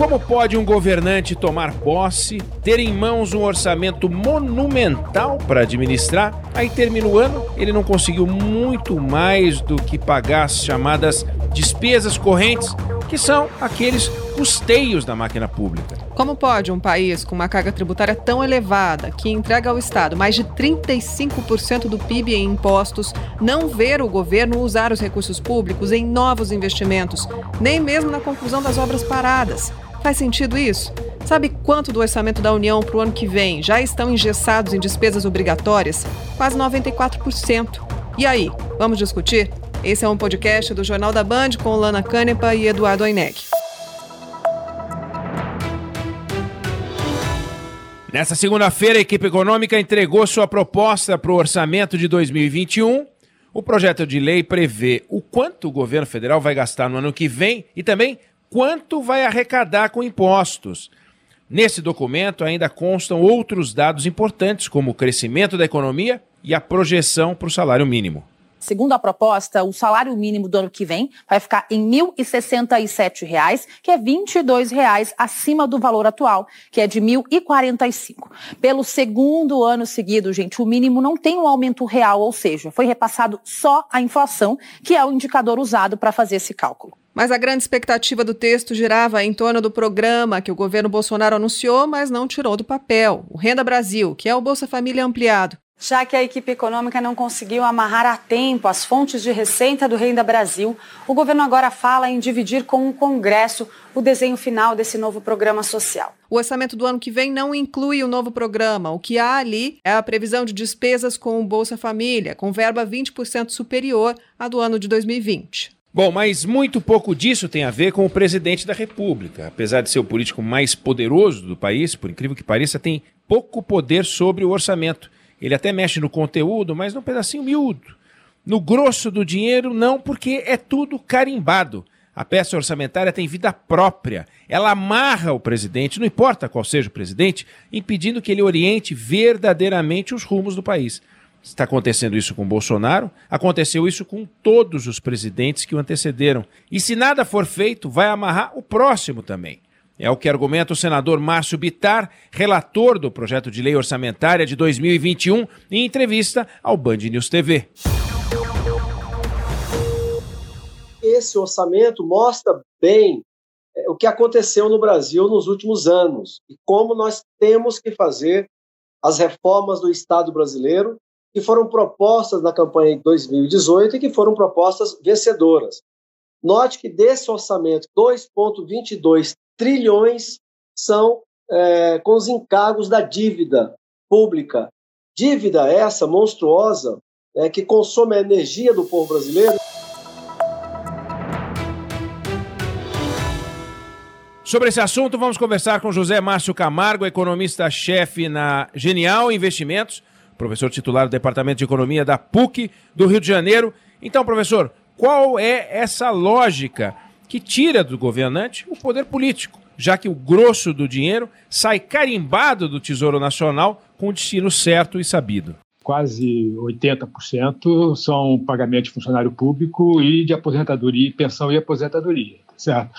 Como pode um governante tomar posse, ter em mãos um orçamento monumental para administrar, aí termina o ano, ele não conseguiu muito mais do que pagar as chamadas despesas correntes, que são aqueles custeios da máquina pública. Como pode um país com uma carga tributária tão elevada, que entrega ao Estado mais de 35% do PIB em impostos, não ver o governo usar os recursos públicos em novos investimentos, nem mesmo na conclusão das obras paradas? Faz sentido isso? Sabe quanto do orçamento da União para o ano que vem já estão engessados em despesas obrigatórias? Quase 94%. E aí, vamos discutir? Esse é um podcast do Jornal da Band com Lana Canepa e Eduardo Oinec. Nessa segunda-feira, a equipe econômica entregou sua proposta para o orçamento de 2021. O projeto de lei prevê o quanto o governo federal vai gastar no ano que vem e também quanto vai arrecadar com impostos. Nesse documento ainda constam outros dados importantes, como o crescimento da economia e a projeção para o salário mínimo. Segundo a proposta, o salário mínimo do ano que vem vai ficar em R$ 1.067, que é 22 reais acima do valor atual, que é de R$ 1.045. Pelo segundo ano seguido, gente, o mínimo não tem um aumento real, ou seja, foi repassado só a inflação, que é o indicador usado para fazer esse cálculo. Mas a grande expectativa do texto girava em torno do programa que o governo Bolsonaro anunciou, mas não tirou do papel: o Renda Brasil, que é o Bolsa Família ampliado. Já que a equipe econômica não conseguiu amarrar a tempo as fontes de receita do Renda Brasil, o governo agora fala em dividir com o Congresso o desenho final desse novo programa social. O orçamento do ano que vem não inclui o novo programa. O que há ali é a previsão de despesas com o Bolsa Família, com verba 20% superior à do ano de 2020. Bom, mas muito pouco disso tem a ver com o presidente da República. Apesar de ser o político mais poderoso do país, por incrível que pareça, tem pouco poder sobre o orçamento. Ele até mexe no conteúdo, mas num pedacinho miúdo. No grosso do dinheiro, não, porque é tudo carimbado. A peça orçamentária tem vida própria. Ela amarra o presidente, não importa qual seja o presidente, impedindo que ele oriente verdadeiramente os rumos do país. Está acontecendo isso com Bolsonaro, aconteceu isso com todos os presidentes que o antecederam. E se nada for feito, vai amarrar o próximo também. É o que argumenta o senador Márcio Bitar, relator do projeto de lei orçamentária de 2021, em entrevista ao Band News TV. Esse orçamento mostra bem é, o que aconteceu no Brasil nos últimos anos e como nós temos que fazer as reformas do Estado brasileiro que foram propostas na campanha de 2018 e que foram propostas vencedoras. Note que desse orçamento, 2,22 trilhões são é, com os encargos da dívida pública. Dívida essa monstruosa é, que consome a energia do povo brasileiro. Sobre esse assunto, vamos conversar com José Márcio Camargo, economista-chefe na Genial Investimentos, professor titular do Departamento de Economia da PUC do Rio de Janeiro. Então, professor, qual é essa lógica que tira do governante o poder político, já que o grosso do dinheiro sai carimbado do Tesouro Nacional com o destino certo e sabido. Quase 80% são pagamento de funcionário público e de aposentadoria, pensão e aposentadoria certo?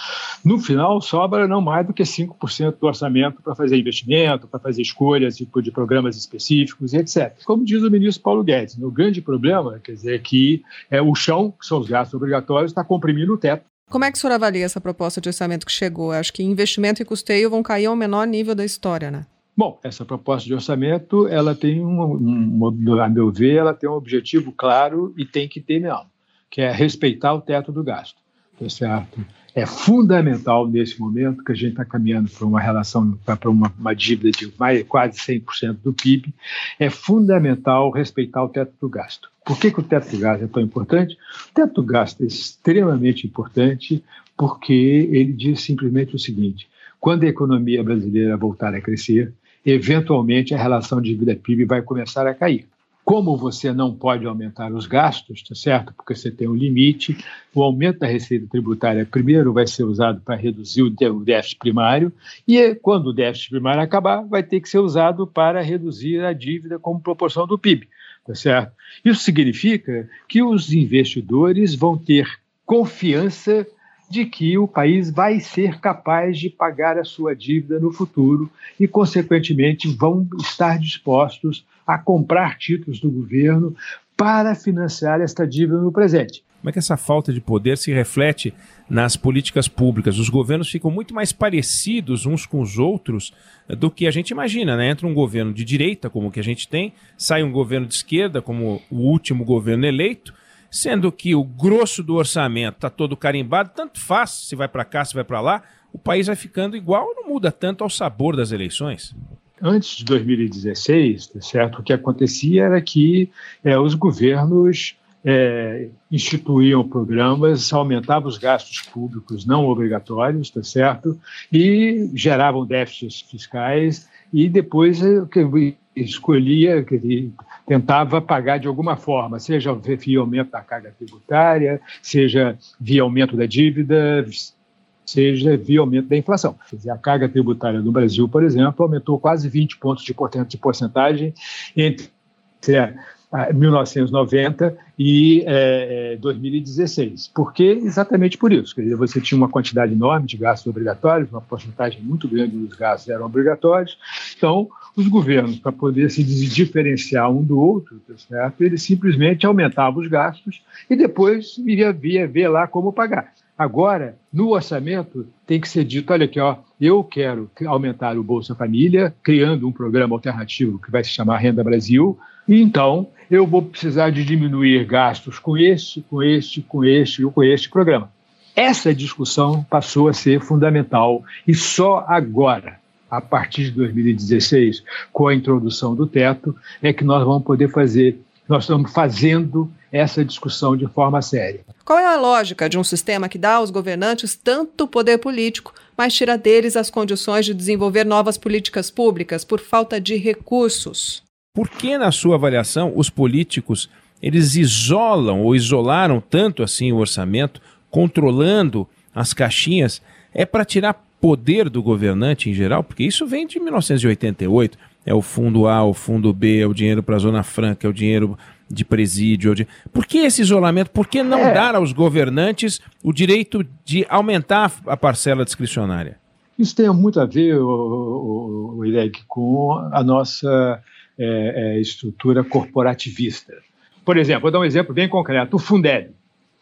No final, sobra não mais do que 5% do orçamento para fazer investimento, para fazer escolhas tipo, de programas específicos, etc. Como diz o ministro Paulo Guedes, o grande problema, quer dizer, é que é, o chão, que são os gastos obrigatórios, está comprimindo o teto. Como é que o senhor avalia essa proposta de orçamento que chegou? Acho que investimento e custeio vão cair ao menor nível da história, né? Bom, essa proposta de orçamento, ela tem um, um, a meu ver, ela tem um objetivo claro e tem que ter mesmo, que é respeitar o teto do gasto, tá certo? É fundamental nesse momento que a gente está caminhando para uma relação, para uma, uma dívida de mais, quase 100% do PIB, é fundamental respeitar o teto do gasto. Por que, que o teto do gasto é tão importante? O teto do gasto é extremamente importante porque ele diz simplesmente o seguinte: quando a economia brasileira voltar a crescer, eventualmente a relação dívida-PIB vai começar a cair. Como você não pode aumentar os gastos, tá certo? Porque você tem um limite, o aumento da receita tributária primeiro vai ser usado para reduzir o déficit primário e quando o déficit primário acabar, vai ter que ser usado para reduzir a dívida como proporção do PIB, tá certo? Isso significa que os investidores vão ter confiança de que o país vai ser capaz de pagar a sua dívida no futuro e, consequentemente, vão estar dispostos a comprar títulos do governo para financiar esta dívida no presente. Como é que essa falta de poder se reflete nas políticas públicas? Os governos ficam muito mais parecidos uns com os outros do que a gente imagina, né? Entra um governo de direita, como o que a gente tem, sai um governo de esquerda, como o último governo eleito, sendo que o grosso do orçamento está todo carimbado, tanto faz se vai para cá, se vai para lá, o país vai ficando igual, não muda tanto ao sabor das eleições antes de 2016, tá certo? O que acontecia era que é, os governos é, instituíam programas, aumentavam os gastos públicos não obrigatórios, tá certo? E geravam déficits fiscais e depois é, escolhia, tentava pagar de alguma forma, seja via aumento da carga tributária, seja via aumento da dívida, seja via aumento da inflação. Dizer, a carga tributária no Brasil, por exemplo, aumentou quase 20 pontos de porcentagem entre 1990 e é, 2016. Por quê? Exatamente por isso. Quer dizer, você tinha uma quantidade enorme de gastos obrigatórios, uma porcentagem muito grande dos gastos eram obrigatórios. Então, os governos, para poder se diferenciar um do outro, tá certo? eles simplesmente aumentavam os gastos e depois via, via ver lá como pagar. Agora, no orçamento, tem que ser dito: olha aqui, ó, eu quero aumentar o Bolsa Família, criando um programa alternativo que vai se chamar Renda Brasil, e então eu vou precisar de diminuir gastos com este, com este, com este e com este programa. Essa discussão passou a ser fundamental e só agora, a partir de 2016, com a introdução do teto, é que nós vamos poder fazer, nós estamos fazendo essa discussão de forma séria. Qual é a lógica de um sistema que dá aos governantes tanto poder político, mas tira deles as condições de desenvolver novas políticas públicas por falta de recursos? Por que, na sua avaliação, os políticos eles isolam ou isolaram tanto assim o orçamento, controlando as caixinhas? É para tirar poder do governante em geral? Porque isso vem de 1988. É o fundo A, o fundo B, é o dinheiro para a Zona Franca, é o dinheiro de presídio. De... Por que esse isolamento? Por que não é. dar aos governantes o direito de aumentar a parcela discricionária? Isso tem muito a ver, o, o, o Ireg, com a nossa é, é, estrutura corporativista. Por exemplo, vou dar um exemplo bem concreto: o Fundeb,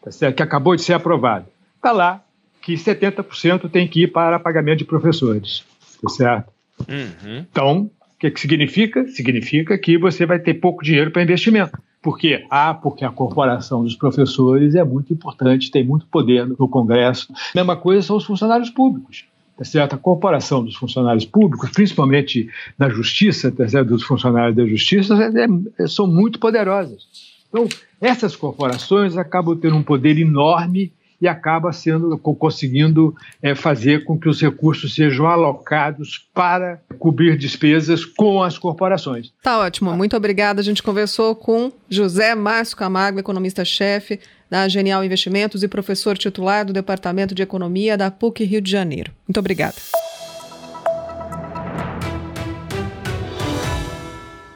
tá que acabou de ser aprovado. Está lá que 70% tem que ir para pagamento de professores. Tá certo? Uhum. Então, que, que significa? Significa que você vai ter pouco dinheiro para investimento. Por quê? Ah, porque a corporação dos professores é muito importante, tem muito poder no Congresso. Mesma coisa são os funcionários públicos tá certo? a corporação dos funcionários públicos, principalmente na justiça, tá certo? dos funcionários da justiça, é, é, são muito poderosas. Então, essas corporações acabam tendo um poder enorme e acaba sendo conseguindo é, fazer com que os recursos sejam alocados para cobrir despesas com as corporações. Tá ótimo, muito obrigada. A gente conversou com José Márcio Camargo, economista-chefe da Genial Investimentos e professor titular do Departamento de Economia da PUC Rio de Janeiro. Muito obrigada.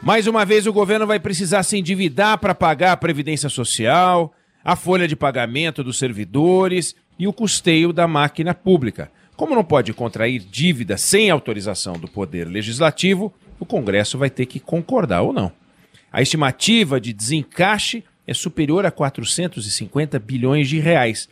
Mais uma vez, o governo vai precisar se endividar para pagar a Previdência Social, a folha de pagamento dos servidores e o custeio da máquina pública. Como não pode contrair dívida sem autorização do Poder Legislativo, o Congresso vai ter que concordar ou não. A estimativa de desencaixe é superior a 450 bilhões de reais.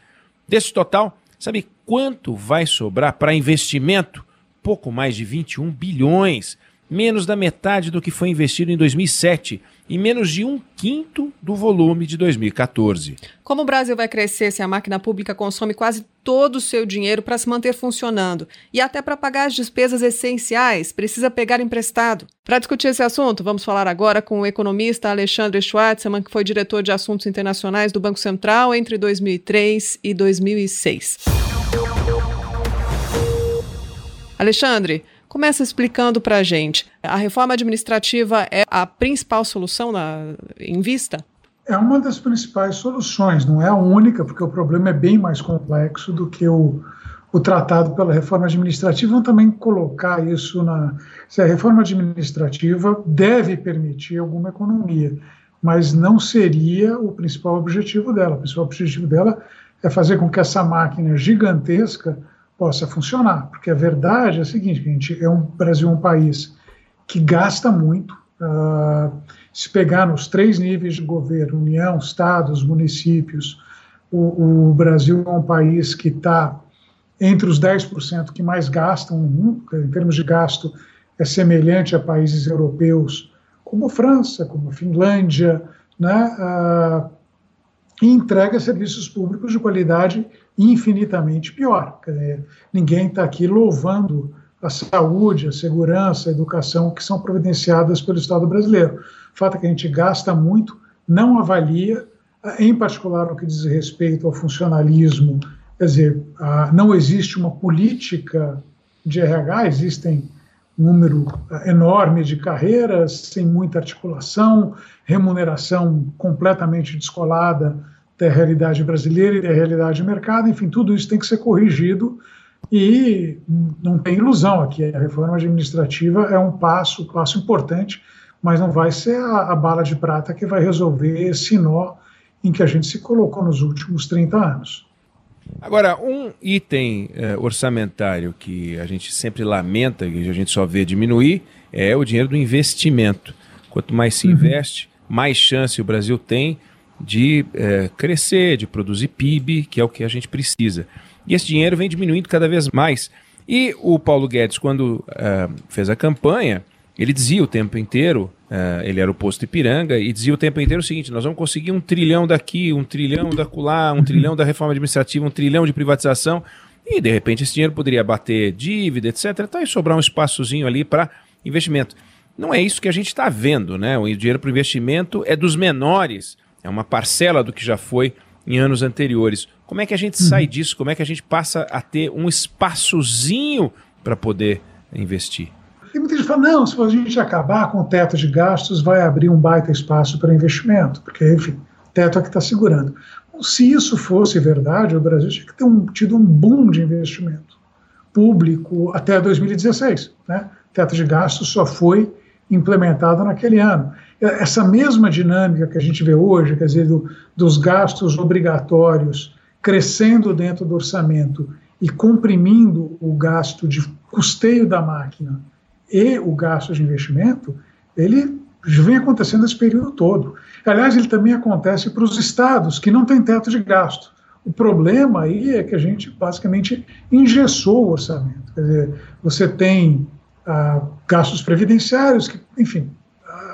Desse total, sabe quanto vai sobrar para investimento? Pouco mais de 21 bilhões, menos da metade do que foi investido em 2007 e menos de um quinto do volume de 2014. Como o Brasil vai crescer se a máquina pública consome quase todo o seu dinheiro para se manter funcionando e até para pagar as despesas essenciais, precisa pegar emprestado? Para discutir esse assunto, vamos falar agora com o economista Alexandre Schwartzman, que foi diretor de assuntos internacionais do Banco Central entre 2003 e 2006. Alexandre, Começa explicando para a gente. A reforma administrativa é a principal solução na, em vista? É uma das principais soluções, não é a única, porque o problema é bem mais complexo do que o, o tratado pela reforma administrativa. Vamos também colocar isso na. Se a reforma administrativa deve permitir alguma economia, mas não seria o principal objetivo dela. O principal objetivo dela é fazer com que essa máquina gigantesca possa funcionar, porque a verdade é a seguinte, a gente é um Brasil é um país que gasta muito. Uh, se pegar nos três níveis de governo, União, Estados, municípios, o, o Brasil é um país que está entre os 10% que mais gastam no mundo, em termos de gasto, é semelhante a países europeus como França, como Finlândia, né, uh, e entrega serviços públicos de qualidade infinitamente pior. Ninguém está aqui louvando a saúde, a segurança, a educação que são providenciadas pelo Estado brasileiro. O fato é que a gente gasta muito, não avalia, em particular no que diz respeito ao funcionalismo, quer dizer, não existe uma política de RH, existem número enorme de carreiras, sem muita articulação, remuneração completamente descolada da realidade brasileira e da realidade do mercado, enfim, tudo isso tem que ser corrigido e não tem ilusão aqui, a reforma administrativa é um passo, passo importante, mas não vai ser a, a bala de prata que vai resolver esse nó em que a gente se colocou nos últimos 30 anos. Agora, um item é, orçamentário que a gente sempre lamenta, que a gente só vê diminuir, é o dinheiro do investimento. Quanto mais se uhum. investe, mais chance o Brasil tem de é, crescer, de produzir PIB, que é o que a gente precisa. E esse dinheiro vem diminuindo cada vez mais. E o Paulo Guedes, quando uh, fez a campanha, ele dizia o tempo inteiro, uh, ele era o posto Ipiranga, e dizia o tempo inteiro o seguinte: nós vamos conseguir um trilhão daqui, um trilhão da um uhum. trilhão da reforma administrativa, um trilhão de privatização, e de repente esse dinheiro poderia bater dívida, etc. Então ia sobrar um espaçozinho ali para investimento. Não é isso que a gente está vendo, né? O dinheiro para investimento é dos menores, é uma parcela do que já foi em anos anteriores. Como é que a gente uhum. sai disso? Como é que a gente passa a ter um espaçozinho para poder investir? Tem muita gente que fala, não, se a gente acabar com o teto de gastos, vai abrir um baita espaço para investimento, porque, enfim, o teto é que está segurando. se isso fosse verdade, o Brasil tinha que ter um, tido um boom de investimento público até 2016. Né? O teto de gastos só foi implementado naquele ano. Essa mesma dinâmica que a gente vê hoje, quer dizer, do, dos gastos obrigatórios crescendo dentro do orçamento e comprimindo o gasto de custeio da máquina e o gasto de investimento, ele vem acontecendo esse período todo. Aliás, ele também acontece para os estados que não têm teto de gasto. O problema aí é que a gente basicamente engessou o orçamento. Quer dizer, você tem ah, gastos previdenciários, que, enfim,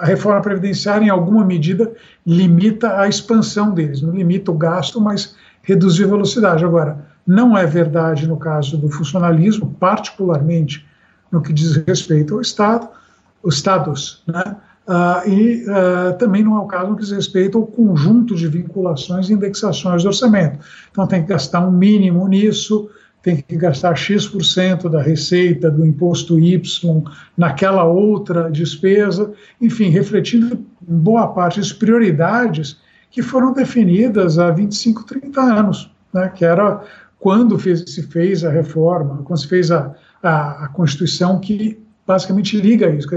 a reforma previdenciária, em alguma medida, limita a expansão deles, não limita o gasto, mas reduzir a velocidade. Agora, não é verdade no caso do funcionalismo, particularmente no que diz respeito ao Estado, os Estados, né? Uh, e uh, também não é o caso no que diz respeito ao conjunto de vinculações e indexações do orçamento. Então tem que gastar um mínimo nisso, tem que gastar X% da receita do imposto Y naquela outra despesa, enfim, refletindo boa parte das prioridades que foram definidas há 25, 30 anos, né, que era quando fez, se fez a reforma, quando se fez a, a, a Constituição que basicamente liga isso.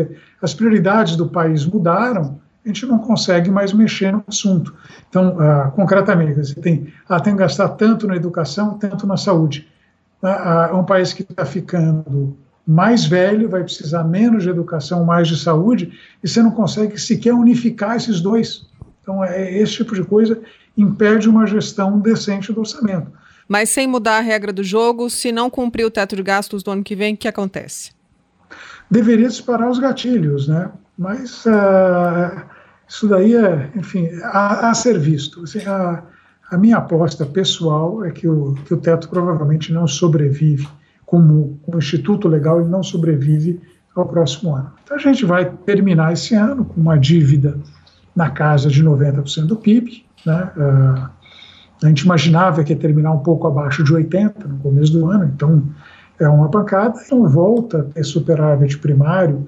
As prioridades do país mudaram, a gente não consegue mais mexer no assunto. Então, uh, concretamente, você tem, ah, tem que gastar tanto na educação, tanto na saúde. Uh, é um país que está ficando mais velho, vai precisar menos de educação, mais de saúde, e você não consegue sequer unificar esses dois. Então, é, esse tipo de coisa impede uma gestão decente do orçamento. Mas sem mudar a regra do jogo, se não cumprir o teto de gastos do ano que vem, o que acontece? Deveria disparar os gatilhos, né? Mas uh, isso daí é, enfim, a, a ser visto. Assim, a, a, minha aposta pessoal é que o, que o teto provavelmente não sobrevive, como, como instituto legal, ele não sobrevive ao próximo ano. Então a gente vai terminar esse ano com uma dívida na casa de 90% do PIB, né? Uh, a gente imaginava que ia terminar um pouco abaixo de 80 no começo do ano, então é uma pancada. Então volta a ter superávit primário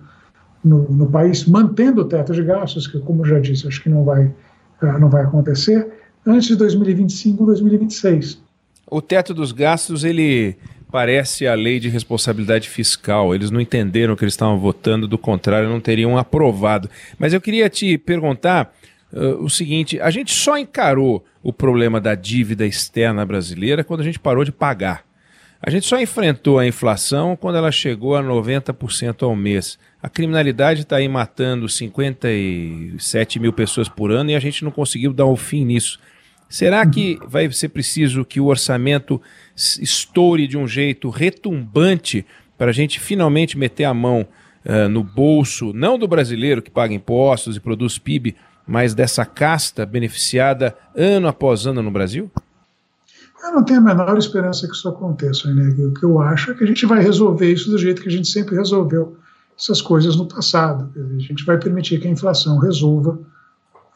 no, no, país, mantendo o teto de gastos, que como já disse, acho que não vai, uh, não vai acontecer, antes de 2025, 2026. O teto dos gastos, ele parece a lei de responsabilidade fiscal. Eles não entenderam o que eles estavam votando, do contrário, não teriam aprovado. Mas eu queria te perguntar uh, o seguinte: a gente só encarou o problema da dívida externa brasileira quando a gente parou de pagar. A gente só enfrentou a inflação quando ela chegou a 90% ao mês. A criminalidade está aí matando 57 mil pessoas por ano e a gente não conseguiu dar o um fim nisso. Será que vai ser preciso que o orçamento estoure de um jeito retumbante para a gente finalmente meter a mão uh, no bolso, não do brasileiro que paga impostos e produz PIB, mas dessa casta beneficiada ano após ano no Brasil? Eu não tenho a menor esperança que isso aconteça, Ineg. O que eu acho é que a gente vai resolver isso do jeito que a gente sempre resolveu essas coisas no passado. A gente vai permitir que a inflação resolva,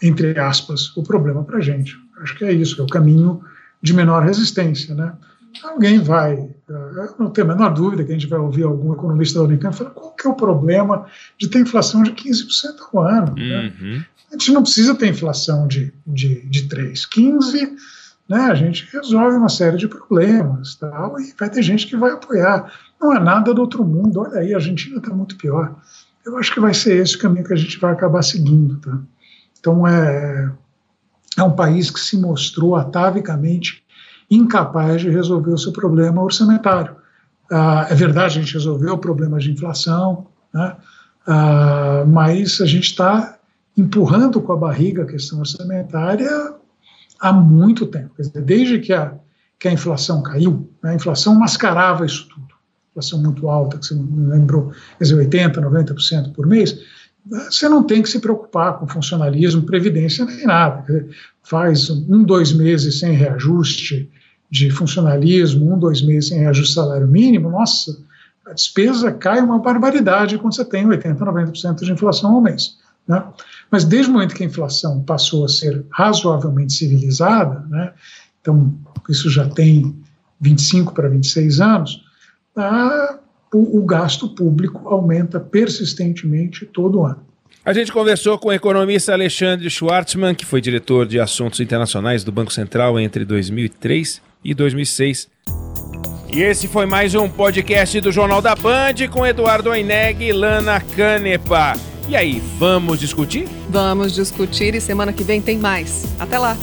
entre aspas, o problema para a gente. Acho que é isso, é o caminho de menor resistência, né? Alguém vai, eu não tenho a menor dúvida que a gente vai ouvir algum economista da Unicamp falar qual que é o problema de ter inflação de 15% ao ano. Né? Uhum. Né? A gente não precisa ter inflação de, de, de 3, 15 né, a gente resolve uma série de problemas tal, e vai ter gente que vai apoiar. Não é nada do outro mundo, olha aí, a Argentina está muito pior. Eu acho que vai ser esse o caminho que a gente vai acabar seguindo. Tá? Então, é, é um país que se mostrou atavicamente incapaz de resolver o seu problema orçamentário. Ah, é verdade, a gente resolveu o problema de inflação, né? ah, mas a gente está empurrando com a barriga a questão orçamentária há muito tempo. Desde que a, que a inflação caiu, né, a inflação mascarava isso tudo. Inflação muito alta, que você lembrou, quer dizer, 80%, 90% por mês, você não tem que se preocupar com funcionalismo, previdência nem nada. Faz um, dois meses sem reajuste de funcionalismo, um, dois meses sem reajuste salário mínimo, nossa, a despesa cai uma barbaridade quando você tem 80%, 90% de inflação ao mês. Né? Mas desde o momento que a inflação passou a ser razoavelmente civilizada, né, então isso já tem 25 para 26 anos, a, o, o gasto público aumenta persistentemente todo ano. A gente conversou com o economista Alexandre Schwartzman, que foi diretor de assuntos internacionais do Banco Central entre 2003 e 2006. E esse foi mais um podcast do Jornal da Band com Eduardo Aineg e Lana Canepa. E aí, vamos discutir? Vamos discutir e semana que vem tem mais. Até lá!